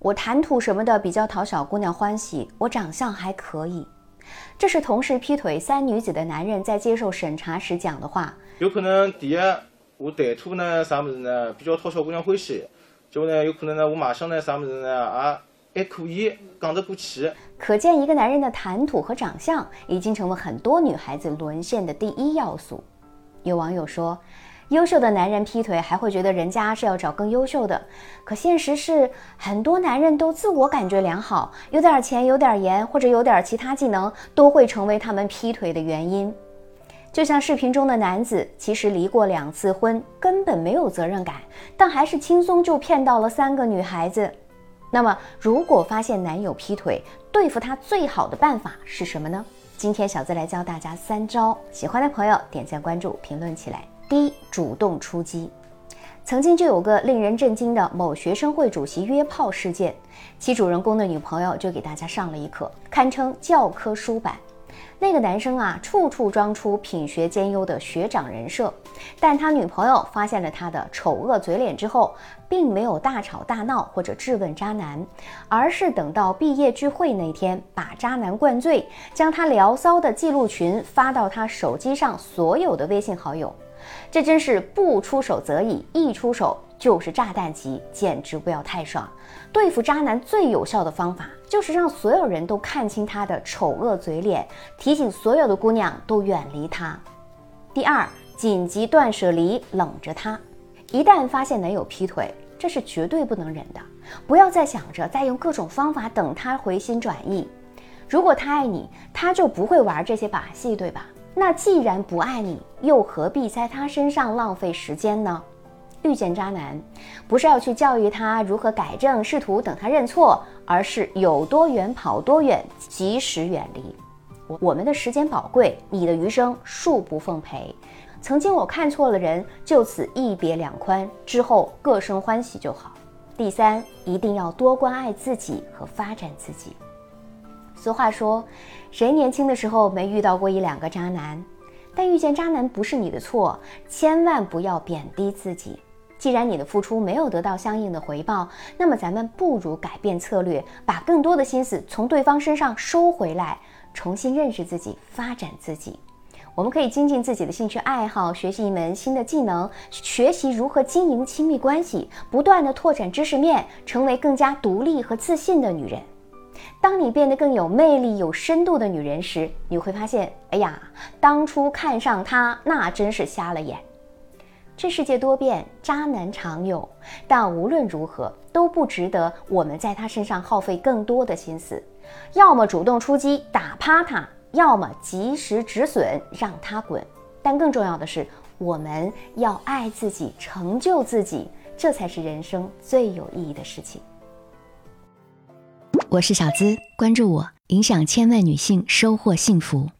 我谈吐什么的比较讨小姑娘欢喜，我长相还可以。这是同时劈腿三女子的男人在接受审查时讲的话。有可能第一，我谈吐呢啥么子呢比较讨小姑娘欢喜，就呢有可能呢我马上呢啥么子呢啊还可以讲得过去。可见一个男人的谈吐和长相已经成为很多女孩子沦陷的第一要素。有网友说。优秀的男人劈腿还会觉得人家是要找更优秀的，可现实是很多男人都自我感觉良好，有点钱、有点颜或者有点其他技能，都会成为他们劈腿的原因。就像视频中的男子，其实离过两次婚，根本没有责任感，但还是轻松就骗到了三个女孩子。那么，如果发现男友劈腿，对付他最好的办法是什么呢？今天小资来教大家三招，喜欢的朋友点赞、关注、评论起来。第一，主动出击。曾经就有个令人震惊的某学生会主席约炮事件，其主人公的女朋友就给大家上了一课，堪称教科书版。那个男生啊，处处装出品学兼优的学长人设，但他女朋友发现了他的丑恶嘴脸之后，并没有大吵大闹或者质问渣男，而是等到毕业聚会那天，把渣男灌醉，将他聊骚的记录群发到他手机上所有的微信好友。这真是不出手则已，一出手就是炸弹级，简直不要太爽！对付渣男最有效的方法，就是让所有人都看清他的丑恶嘴脸，提醒所有的姑娘都远离他。第二，紧急断舍离，冷着他。一旦发现男友劈腿，这是绝对不能忍的，不要再想着再用各种方法等他回心转意。如果他爱你，他就不会玩这些把戏，对吧？那既然不爱你，又何必在他身上浪费时间呢？遇见渣男，不是要去教育他如何改正，试图等他认错，而是有多远跑多远，及时远离。我我们的时间宝贵，你的余生恕不奉陪。曾经我看错了人，就此一别两宽，之后各生欢喜就好。第三，一定要多关爱自己和发展自己。俗话说，谁年轻的时候没遇到过一两个渣男？但遇见渣男不是你的错，千万不要贬低自己。既然你的付出没有得到相应的回报，那么咱们不如改变策略，把更多的心思从对方身上收回来，重新认识自己，发展自己。我们可以精进自己的兴趣爱好，学习一门新的技能，学习如何经营亲密关系，不断的拓展知识面，成为更加独立和自信的女人。当你变得更有魅力、有深度的女人时，你会发现，哎呀，当初看上他那真是瞎了眼。这世界多变，渣男常有，但无论如何都不值得我们在他身上耗费更多的心思。要么主动出击打趴他，要么及时止损让他滚。但更重要的是，我们要爱自己，成就自己，这才是人生最有意义的事情。我是小资，关注我，影响千万女性，收获幸福。